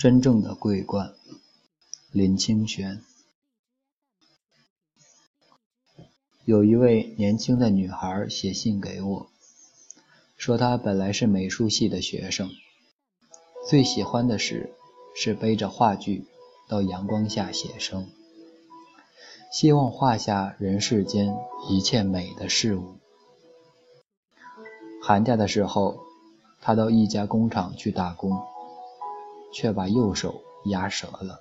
真正的桂冠，林清玄。有一位年轻的女孩写信给我，说她本来是美术系的学生，最喜欢的事是背着画具到阳光下写生，希望画下人世间一切美的事物。寒假的时候，她到一家工厂去打工。却把右手压折了。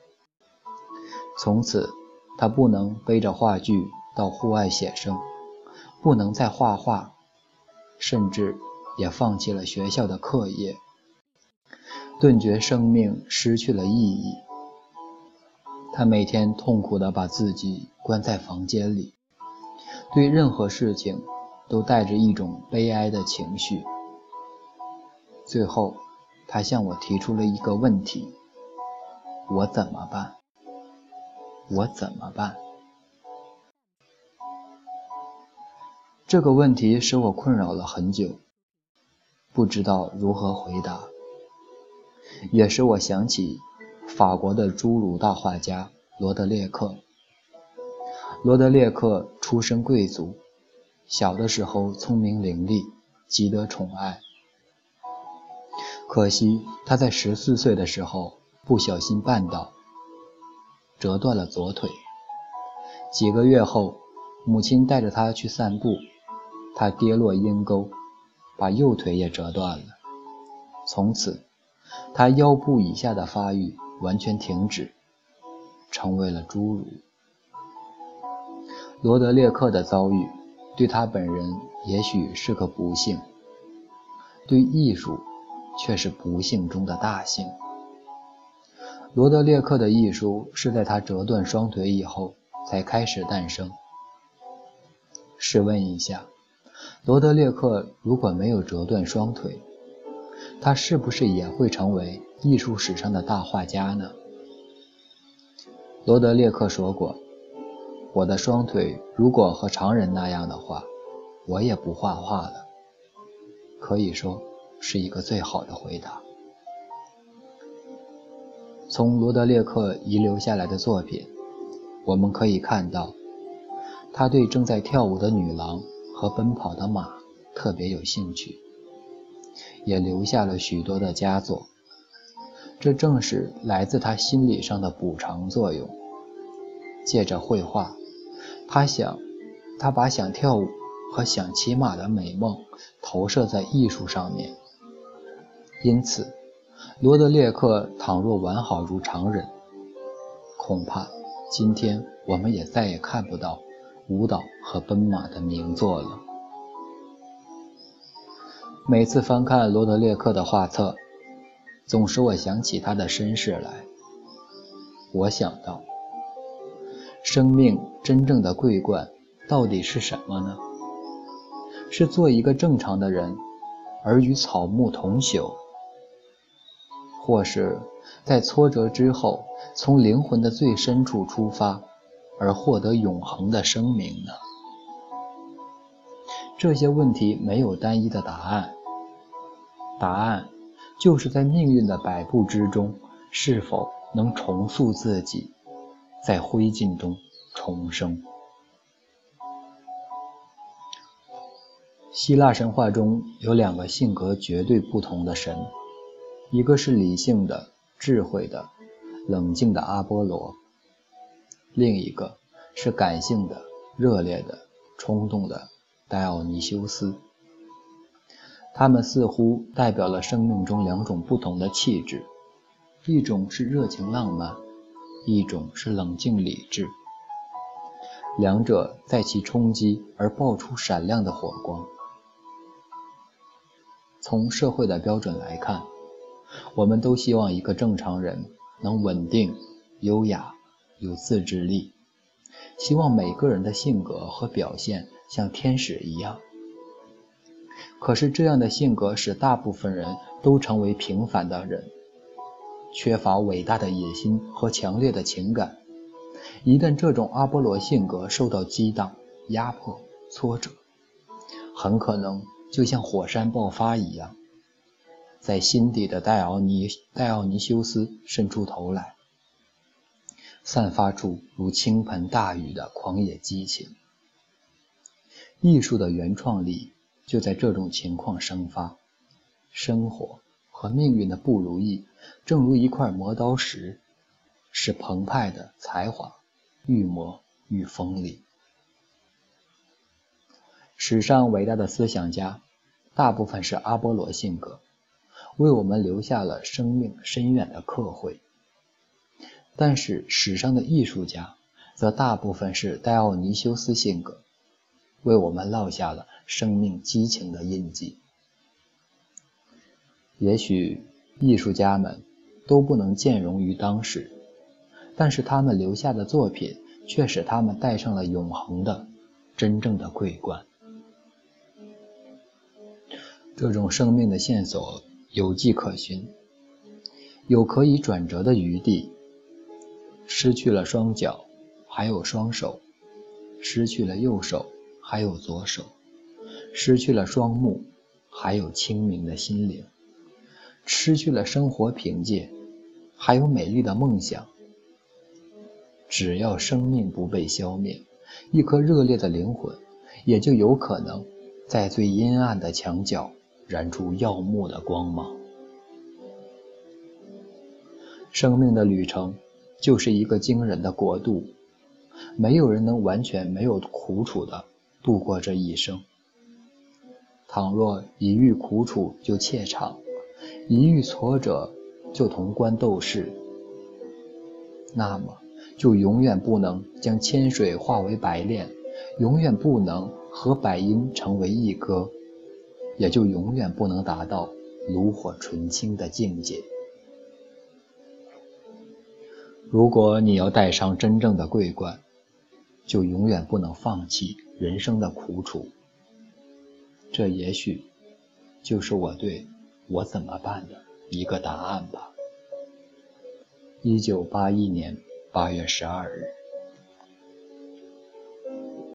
从此，他不能背着话剧到户外写生，不能再画画，甚至也放弃了学校的课业，顿觉生命失去了意义。他每天痛苦地把自己关在房间里，对任何事情都带着一种悲哀的情绪。最后。他向我提出了一个问题：我怎么办？我怎么办？这个问题使我困扰了很久，不知道如何回答，也使我想起法国的侏儒大画家罗德列克。罗德列克出身贵族，小的时候聪明伶俐，极得宠爱。可惜他在十四岁的时候不小心绊倒，折断了左腿。几个月后，母亲带着他去散步，他跌落阴沟，把右腿也折断了。从此，他腰部以下的发育完全停止，成为了侏儒。罗德列克的遭遇对他本人也许是个不幸，对艺术。却是不幸中的大幸。罗德列克的艺术是在他折断双腿以后才开始诞生。试问一下，罗德列克如果没有折断双腿，他是不是也会成为艺术史上的大画家呢？罗德列克说过：“我的双腿如果和常人那样的话，我也不画画了。”可以说。是一个最好的回答。从罗德列克遗留下来的作品，我们可以看到，他对正在跳舞的女郎和奔跑的马特别有兴趣，也留下了许多的佳作。这正是来自他心理上的补偿作用。借着绘画，他想，他把想跳舞和想骑马的美梦投射在艺术上面。因此，罗德列克倘若完好如常人，恐怕今天我们也再也看不到舞蹈和奔马的名作了。每次翻看罗德列克的画册，总使我想起他的身世来。我想到，生命真正的桂冠到底是什么呢？是做一个正常的人，而与草木同朽。或是在挫折之后，从灵魂的最深处出发，而获得永恒的生命呢？这些问题没有单一的答案。答案就是在命运的摆布之中，是否能重塑自己，在灰烬中重生。希腊神话中有两个性格绝对不同的神。一个是理性的、智慧的、冷静的阿波罗，另一个是感性的、热烈的、冲动的戴奥尼修斯。他们似乎代表了生命中两种不同的气质：一种是热情浪漫，一种是冷静理智。两者在其冲击而爆出闪亮的火光。从社会的标准来看。我们都希望一个正常人能稳定、优雅、有自制力，希望每个人的性格和表现像天使一样。可是，这样的性格使大部分人都成为平凡的人，缺乏伟大的野心和强烈的情感。一旦这种阿波罗性格受到激荡、压迫、挫折，很可能就像火山爆发一样。在心底的戴奥尼戴奥尼修斯伸出头来，散发出如倾盆大雨的狂野激情。艺术的原创力就在这种情况生发。生活和命运的不如意，正如一块磨刀石，使澎湃的才华愈磨愈锋利。史上伟大的思想家，大部分是阿波罗性格。为我们留下了生命深远的刻绘，但是史上的艺术家则大部分是戴奥尼修斯性格，为我们烙下了生命激情的印记。也许艺术家们都不能见容于当时，但是他们留下的作品却使他们戴上了永恒的、真正的桂冠。这种生命的线索。有迹可循，有可以转折的余地。失去了双脚，还有双手；失去了右手，还有左手；失去了双目，还有清明的心灵；失去了生活凭借，还有美丽的梦想。只要生命不被消灭，一颗热烈的灵魂也就有可能在最阴暗的墙角。燃出耀目的光芒。生命的旅程就是一个惊人的国度，没有人能完全没有苦楚的度过这一生。倘若一遇苦楚就怯场，一遇挫折就潼关斗士，那么就永远不能将千水化为百炼，永远不能和百音成为一歌。也就永远不能达到炉火纯青的境界。如果你要戴上真正的桂冠，就永远不能放弃人生的苦楚。这也许就是我对我怎么办的一个答案吧。一九八一年八月十二日。